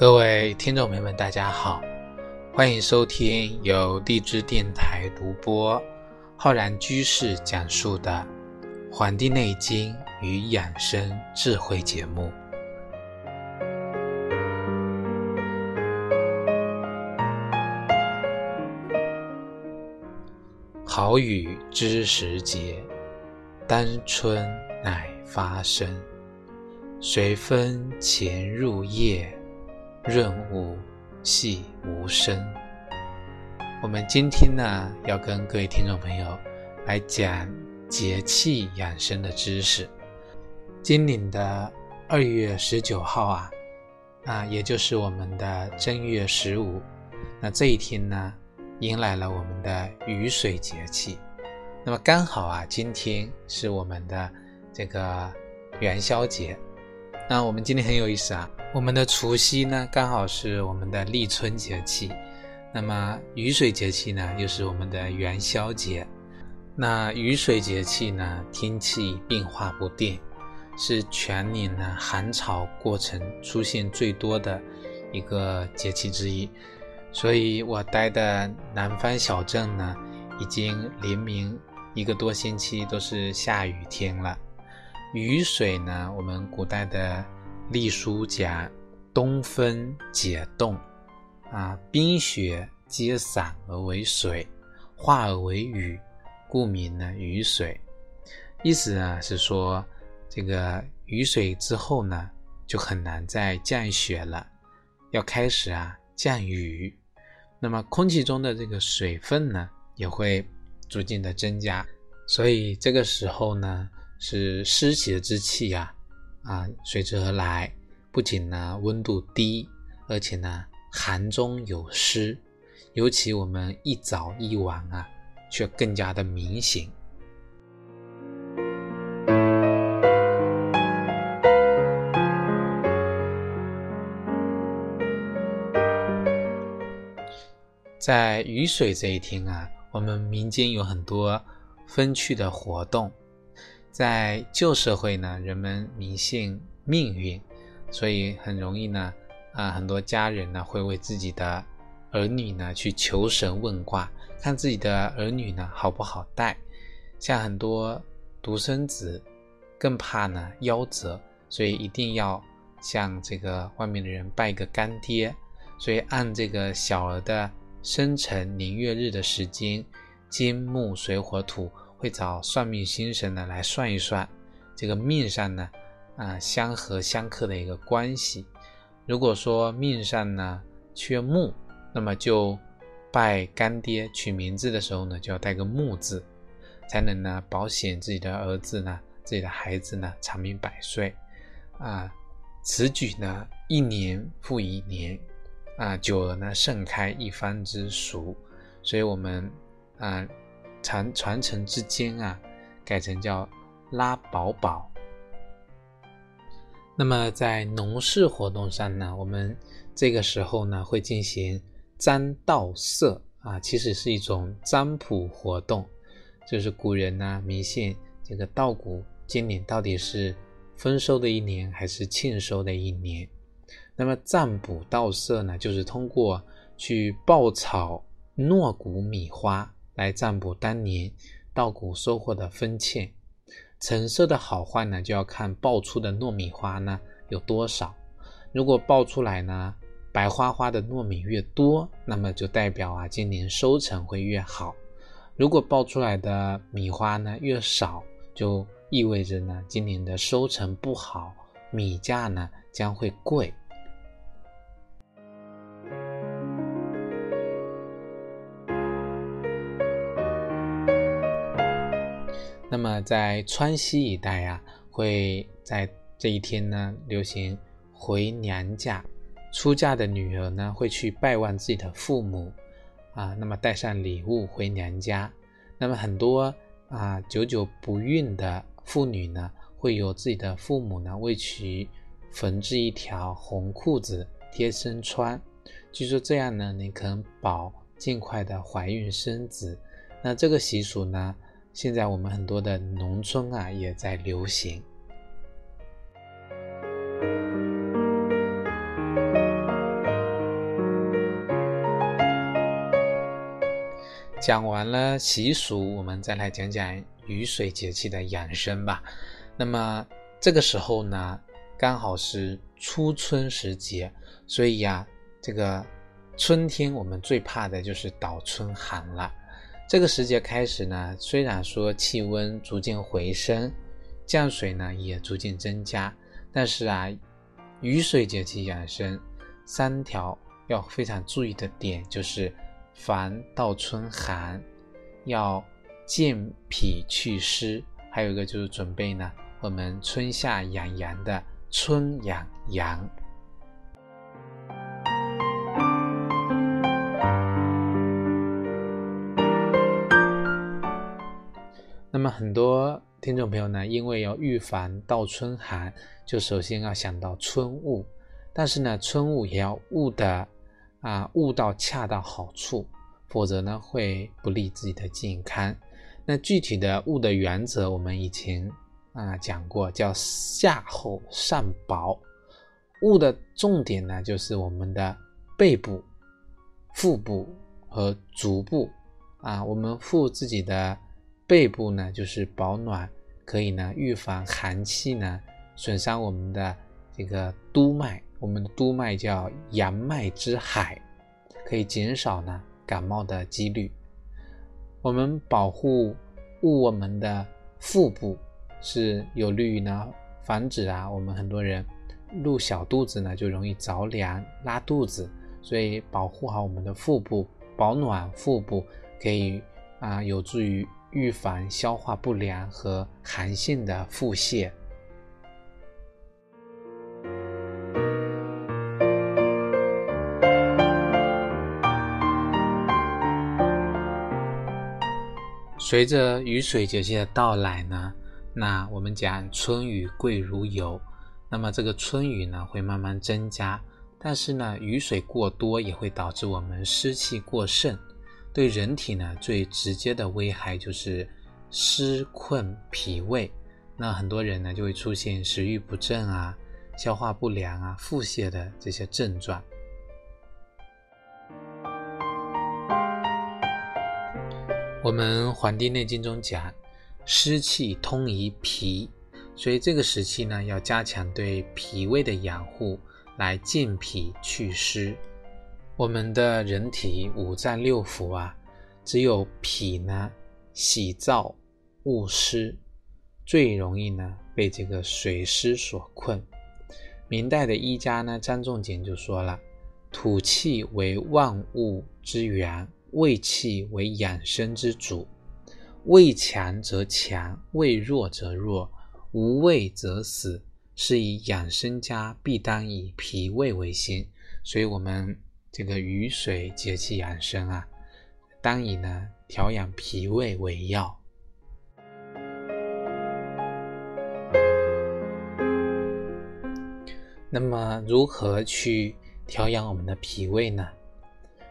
各位听众朋友们，大家好，欢迎收听由荔枝电台独播、浩然居士讲述的《黄帝内经与养生智慧》节目。好雨知时节，当春乃发生。随风潜入夜，润物细无声。我们今天呢，要跟各位听众朋友来讲节气养生的知识。今年的二月十九号啊，啊，也就是我们的正月十五，那这一天呢？迎来了我们的雨水节气，那么刚好啊，今天是我们的这个元宵节。那我们今天很有意思啊，我们的除夕呢刚好是我们的立春节气，那么雨水节气呢又是我们的元宵节。那雨水节气呢，天气变化不定，是全年呢寒潮过程出现最多的一个节气之一。所以我待的南方小镇呢，已经连绵一个多星期都是下雨天了。雨水呢，我们古代的隶书讲，冬分解冻，啊，冰雪皆散而为水，化而为雨，故名呢雨水。意思呢是说，这个雨水之后呢，就很难再降雪了，要开始啊降雨。那么空气中的这个水分呢，也会逐渐的增加，所以这个时候呢，是湿气的之气呀，啊随之而来。不仅呢温度低，而且呢寒中有湿，尤其我们一早一晚啊，却更加的明显。在雨水这一天啊，我们民间有很多风趣的活动。在旧社会呢，人们迷信命运，所以很容易呢，啊，很多家人呢会为自己的儿女呢去求神问卦，看自己的儿女呢好不好带。像很多独生子更怕呢夭折，所以一定要向这个外面的人拜个干爹，所以按这个小儿的。生辰年月日的时间，金木水火土会找算命先生呢来算一算，这个命上呢啊相合相克的一个关系。如果说命上呢缺木，那么就拜干爹取名字的时候呢就要带个木字，才能呢保险自己的儿子呢自己的孩子呢长命百岁啊。此举呢一年复一年。啊，久了呢，盛开一方之俗，所以我们啊传传承之间啊，改成叫拉宝宝。那么在农事活动上呢，我们这个时候呢会进行占稻色啊，其实是一种占卜活动，就是古人呢迷信这个稻谷今年到底是丰收的一年还是庆收的一年。那么占卜稻色呢，就是通过去爆炒糯谷米花来占卜当年稻谷收获的丰歉。成色的好坏呢，就要看爆出的糯米花呢有多少。如果爆出来呢白花花的糯米越多，那么就代表啊今年收成会越好。如果爆出来的米花呢越少，就意味着呢今年的收成不好，米价呢将会贵。那么在川西一带啊，会在这一天呢流行回娘家。出嫁的女儿呢会去拜望自己的父母啊，那么带上礼物回娘家。那么很多啊久久不孕的妇女呢，会有自己的父母呢为其缝制一条红裤子贴身穿。据说这样呢，你可能保尽快的怀孕生子。那这个习俗呢？现在我们很多的农村啊也在流行。讲完了习俗我们再来讲讲雨水节气的养生吧。那么这个时候呢刚好是初春时节所以呀这个春天我们最怕的就是倒春寒了这个时节开始呢，虽然说气温逐渐回升，降水呢也逐渐增加，但是啊，雨水节气养生三条要非常注意的点就是。防倒春寒，要健脾祛湿，还有一个就是准备呢，我们春夏养阳的春养阳。那么很多听众朋友呢，因为要预防倒春寒，就首先要想到春雾，但是呢，春雾也要雾的。啊，捂到恰到好处，否则呢会不利自己的健康。那具体的捂的原则，我们以前啊讲过，叫下厚上薄。捂的重点呢，就是我们的背部、腹部和足部啊。我们护自己的背部呢，就是保暖，可以呢预防寒气呢损伤我们的这个督脉。我们的督脉叫阳脉之海，可以减少呢感冒的几率。我们保护护我们的腹部，是有利于呢防止啊我们很多人露小肚子呢就容易着凉拉肚子，所以保护好我们的腹部，保暖腹部可以啊有助于预防消化不良和寒性的腹泻。随着雨水节气的到来呢，那我们讲春雨贵如油，那么这个春雨呢会慢慢增加，但是呢雨水过多也会导致我们湿气过盛，对人体呢最直接的危害就是湿困脾胃，那很多人呢就会出现食欲不振啊、消化不良啊、腹泻的这些症状。我们《黄帝内经》中讲，湿气通于脾，所以这个时期呢，要加强对脾胃的养护，来健脾祛湿。我们的人体五脏六腑啊，只有脾呢，喜燥恶湿，最容易呢被这个水湿所困。明代的医家呢，张仲景就说了：“土气为万物之源。”胃气为养生之主，胃强则强，胃弱则弱，无胃则死。是以养生家必当以脾胃为先。所以，我们这个雨水节气养生啊，当以呢调养脾胃为要。那么，如何去调养我们的脾胃呢？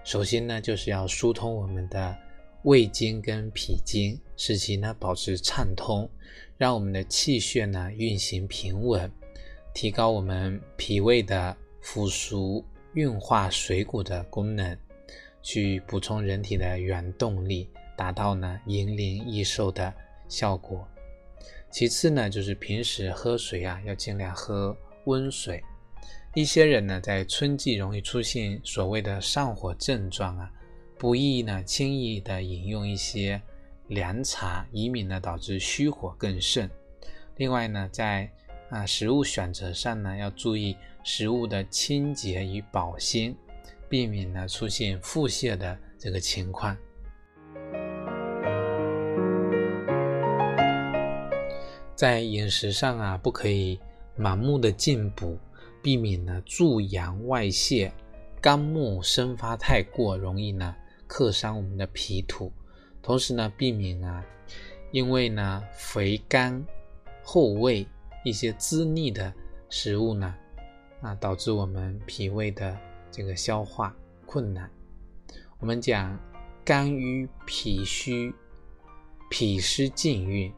首先呢，就是要疏通我们的胃经跟脾经，使其呢保持畅通，让我们的气血呢运行平稳，提高我们脾胃的腐熟运化水谷的功能，去补充人体的原动力，达到呢延年益寿的效果。其次呢，就是平时喝水啊，要尽量喝温水。一些人呢，在春季容易出现所谓的上火症状啊，不宜呢轻易的饮用一些凉茶，以免呢导致虚火更盛。另外呢，在啊食物选择上呢，要注意食物的清洁与保鲜，避免呢出现腹泻的这个情况。在饮食上啊，不可以盲目的进补。避免呢助阳外泄，肝木生发太过，容易呢克伤我们的脾土。同时呢，避免啊，因为呢肥甘厚味一些滋腻的食物呢，啊，导致我们脾胃的这个消化困难。我们讲肝郁脾虚，脾湿浸运，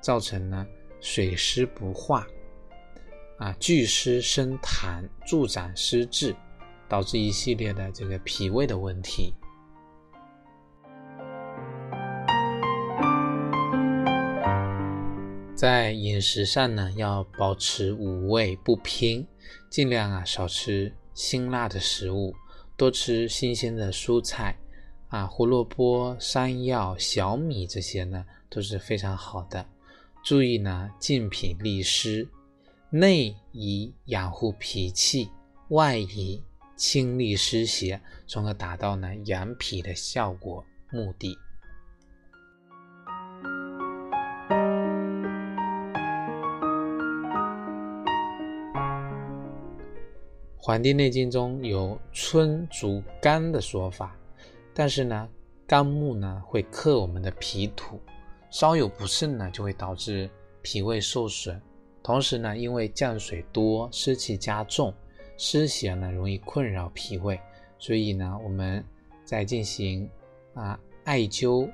造成呢水湿不化，啊，聚湿生痰，助长湿滞，导致一系列的这个脾胃的问题。在饮食上呢，要保持五味不偏，尽量啊少吃辛辣的食物，多吃新鲜的蔬菜啊，胡萝卜、山药、小米这些呢都是非常好的。注意呢，健脾利湿，内以养护脾气，外以清利湿邪，从而达到呢养脾的效果目的。《黄帝内经》中有春主肝的说法，但是呢，肝木呢会克我们的脾土，稍有不慎呢就会导致脾胃受损。同时呢，因为降水多，湿气加重，湿邪呢容易困扰脾胃，所以呢，我们在进行啊艾灸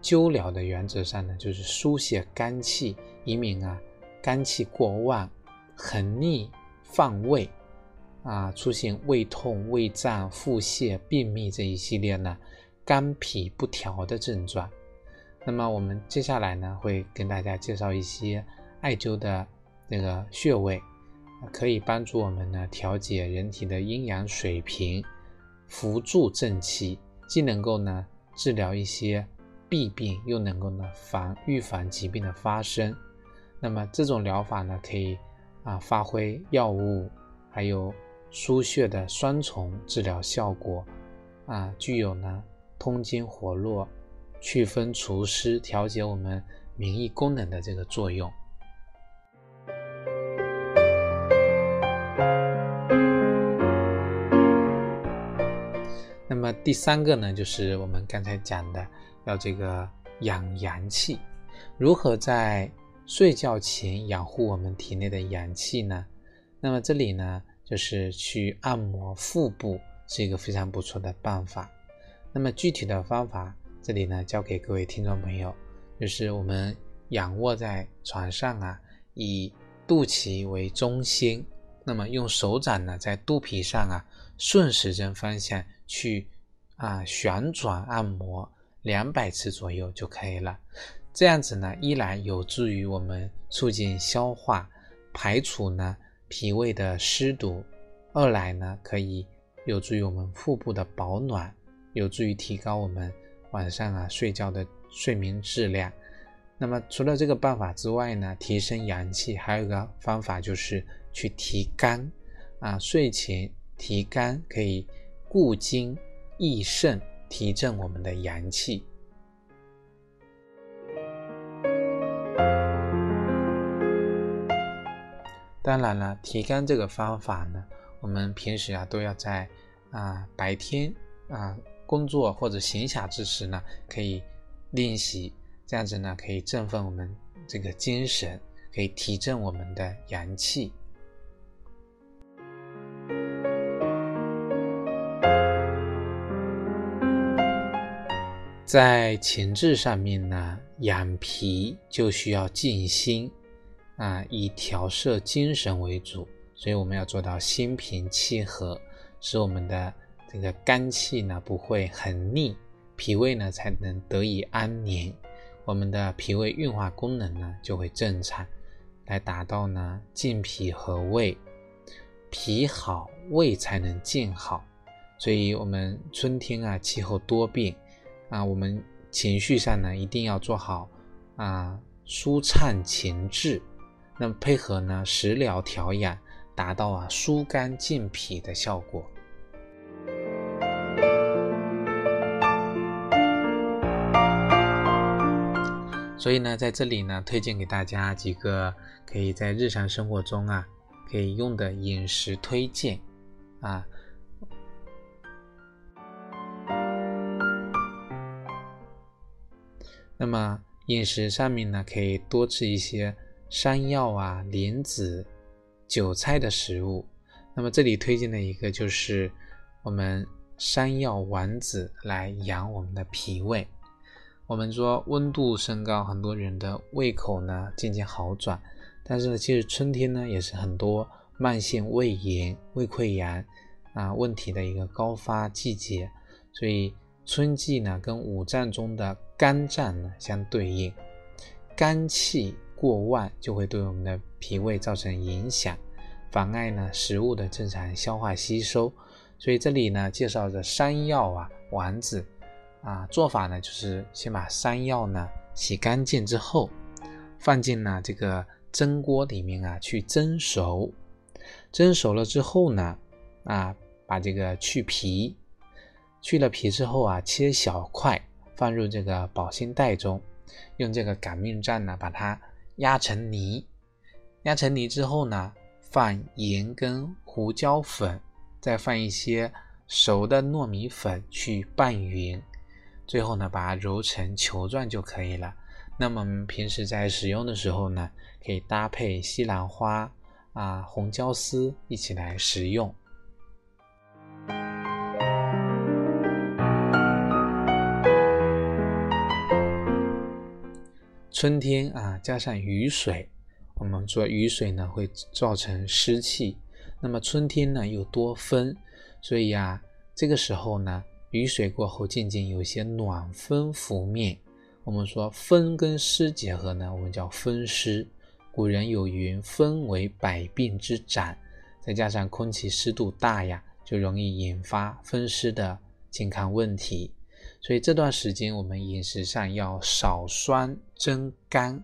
灸疗的原则上呢，就是疏泄肝气，以免啊肝气过旺，横逆犯胃。啊，出现胃痛、胃胀、腹泻、便秘这一系列呢，肝脾不调的症状。那么我们接下来呢，会跟大家介绍一些艾灸的那个穴位，可以帮助我们呢调节人体的阴阳水平，扶助正气，既能够呢治疗一些弊病，又能够呢防预防疾病的发生。那么这种疗法呢，可以啊发挥药物还有。输血的双重治疗效果，啊，具有呢通经活络、祛风除湿、调节我们免疫功能的这个作用。那么第三个呢，就是我们刚才讲的，要这个养阳气。如何在睡觉前养护我们体内的阳气呢？那么这里呢？就是去按摩腹部是一个非常不错的办法。那么具体的方法，这里呢教给各位听众朋友，就是我们仰卧在床上啊，以肚脐为中心，那么用手掌呢在肚皮上啊顺时针方向去啊旋转按摩两百次左右就可以了。这样子呢，一来有助于我们促进消化，排除呢。脾胃的湿毒，二来呢可以有助于我们腹部的保暖，有助于提高我们晚上啊睡觉的睡眠质量。那么除了这个办法之外呢，提升阳气还有一个方法就是去提肝啊，睡前提肝可以固精益肾，提振我们的阳气。当然了，提肝这个方法呢，我们平时啊都要在啊白天啊工作或者闲暇之时呢，可以练习，这样子呢可以振奋我们这个精神，可以提振我们的阳气。在情志上面呢，养脾就需要静心。啊，以调摄精神为主，所以我们要做到心平气和，使我们的这个肝气呢不会很腻，脾胃呢才能得以安宁，我们的脾胃运化功能呢就会正常，来达到呢健脾和胃，脾好胃才能健好。所以，我们春天啊气候多变啊，我们情绪上呢一定要做好啊舒畅情志。那么配合呢食疗调养，达到啊疏肝健脾的效果。所以呢，在这里呢，推荐给大家几个可以在日常生活中啊可以用的饮食推荐啊。那么饮食上面呢，可以多吃一些。山药啊、莲子、韭菜的食物，那么这里推荐的一个就是我们山药丸子来养我们的脾胃。我们说温度升高，很多人的胃口呢渐渐好转，但是呢，其实春天呢也是很多慢性胃炎、胃溃疡啊问题的一个高发季节，所以春季呢跟五脏中的肝脏呢相对应，肝气。过万，就会对我们的脾胃造成影响，妨碍呢食物的正常消化吸收。所以这里呢介绍着山药啊丸子啊做法呢，就是先把山药呢洗干净之后，放进了这个蒸锅里面啊去蒸熟，蒸熟了之后呢啊把这个去皮，去了皮之后啊切小块，放入这个保鲜袋中。用这个擀面杖呢，把它压成泥，压成泥之后呢，放盐跟胡椒粉，再放一些熟的糯米粉去拌匀，最后呢，把它揉成球状就可以了。那么平时在使用的时候呢，可以搭配西兰花啊、红椒丝一起来食用。春天啊，加上雨水，我们说雨水呢会造成湿气。那么春天呢又多风，所以啊，这个时候呢，雨水过后渐渐有些暖风拂面。我们说风跟湿结合呢，我们叫风湿。古人有云：“风为百病之长。”再加上空气湿度大呀，就容易引发风湿的健康问题。所以这段时间我们饮食上要少酸增甘，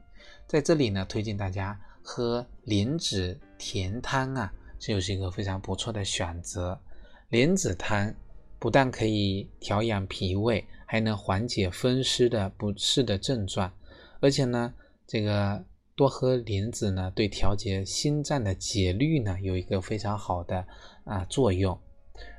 在这里呢推荐大家喝莲子甜汤啊，这就是一个非常不错的选择。莲子汤不但可以调养脾胃，还能缓解风湿的不适的症状，而且呢，这个多喝莲子呢，对调节心脏的节律呢有一个非常好的啊作用。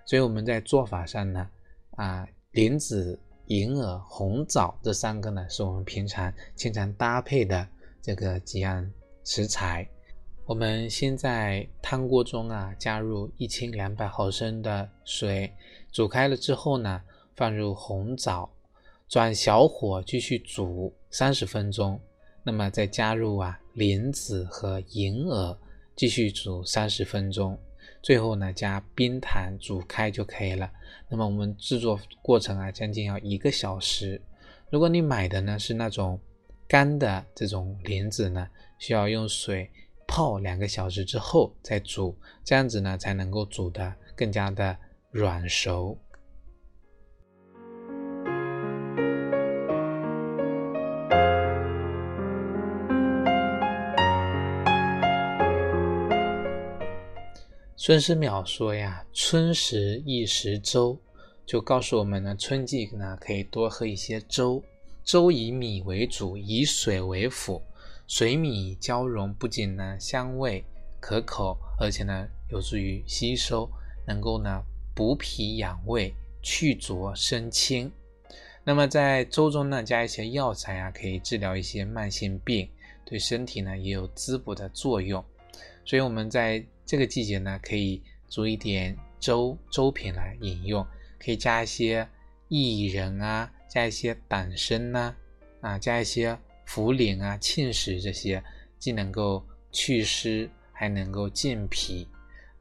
所以我们在做法上呢，啊莲子。银耳、红枣这三个呢，是我们平常经常搭配的这个几样食材。我们先在汤锅中啊，加入一千两百毫升的水，煮开了之后呢，放入红枣，转小火继续煮三十分钟。那么再加入啊莲子和银耳，继续煮三十分钟。最后呢，加冰糖煮开就可以了。那么我们制作过程啊，将近要一个小时。如果你买的呢是那种干的这种莲子呢，需要用水泡两个小时之后再煮，这样子呢才能够煮的更加的软熟。孙思邈说呀：“春时宜食粥，就告诉我们呢，春季呢可以多喝一些粥。粥以米为主，以水为辅，水米交融，不仅呢香味可口，而且呢有助于吸收，能够呢补脾养胃，去浊生清。那么在粥中呢加一些药材啊，可以治疗一些慢性病，对身体呢也有滋补的作用。所以我们在。”这个季节呢，可以煮一点粥粥品来饮用，可以加一些薏仁啊，加一些党参呐，啊，加一些茯苓啊、芡实这些，既能够祛湿，还能够健脾。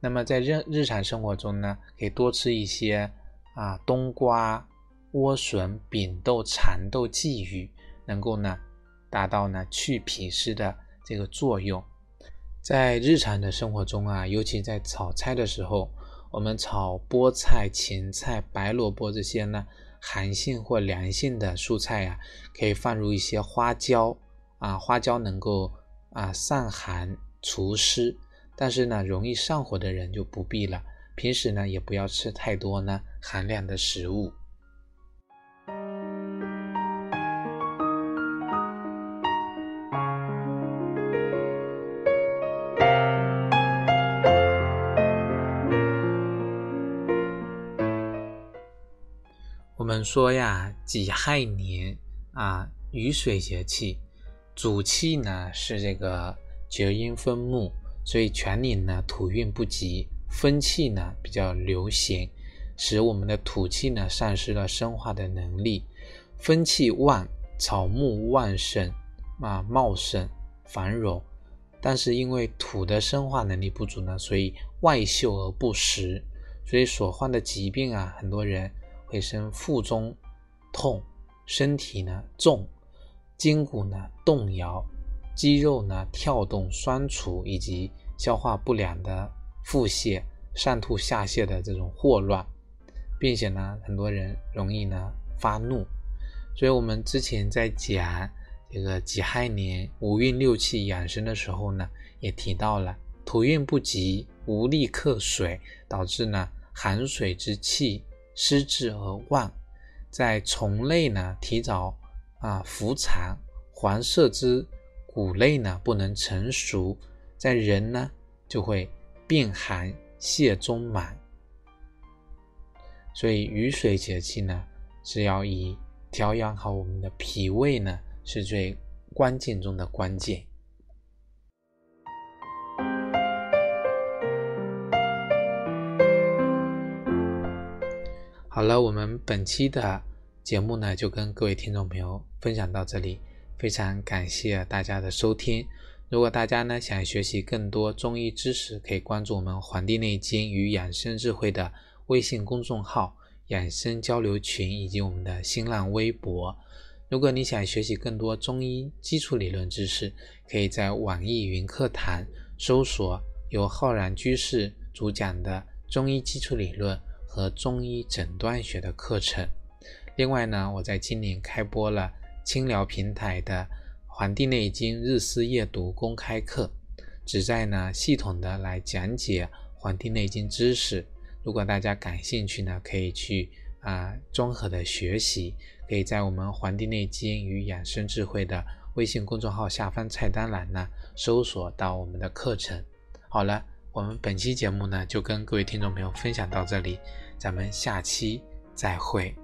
那么在日日常生活中呢，可以多吃一些啊冬瓜、莴笋、扁豆、蚕豆、鲫鱼，能够呢达到呢去脾湿的这个作用。在日常的生活中啊，尤其在炒菜的时候，我们炒菠菜、芹菜、白萝卜这些呢，寒性或凉性的蔬菜呀，可以放入一些花椒啊，花椒能够啊散寒除湿，但是呢，容易上火的人就不必了。平时呢，也不要吃太多呢寒凉的食物。们说呀，己亥年啊，雨水节气，主气呢是这个厥阴风木，所以全年呢土运不及，风气呢比较流行，使我们的土气呢丧失了生化的能力。风气旺，草木旺盛啊，茂盛繁荣，但是因为土的生化能力不足呢，所以外秀而不实，所以所患的疾病啊，很多人。会生腹中痛，身体呢重，筋骨呢动摇，肌肉呢跳动、酸楚以及消化不良的腹泻、上吐下泻的这种霍乱，并且呢，很多人容易呢发怒。所以，我们之前在讲这个己亥年五运六气养生的时候呢，也提到了土运不及，无力克水，导致呢寒水之气失滞而旺，在虫类呢提早啊伏藏，黄色之谷类呢不能成熟，在人呢就会病寒泻中满。所以雨水节气呢是要以。调养好我们的脾胃呢，是最关键中的关键。好了，我们本期的节目呢，就跟各位听众朋友分享到这里，非常感谢大家的收听。如果大家呢想学习更多中医知识，可以关注我们《黄帝内经与养生智慧》的微信公众号。养生交流群以及我们的新浪微博。如果你想学习更多中医基础理论知识，可以在网易云课堂搜索由浩然居士主讲的中医基础理论和中医诊断学的课程。另外呢，我在今年开播了清聊平台的《黄帝内经日思夜读》公开课，旨在呢系统的来讲解《黄帝内经》知识。如果大家感兴趣呢，可以去啊综合的学习，可以在我们《黄帝内经与养生智慧》的微信公众号下方菜单栏呢搜索到我们的课程。好了，我们本期节目呢就跟各位听众朋友分享到这里，咱们下期再会。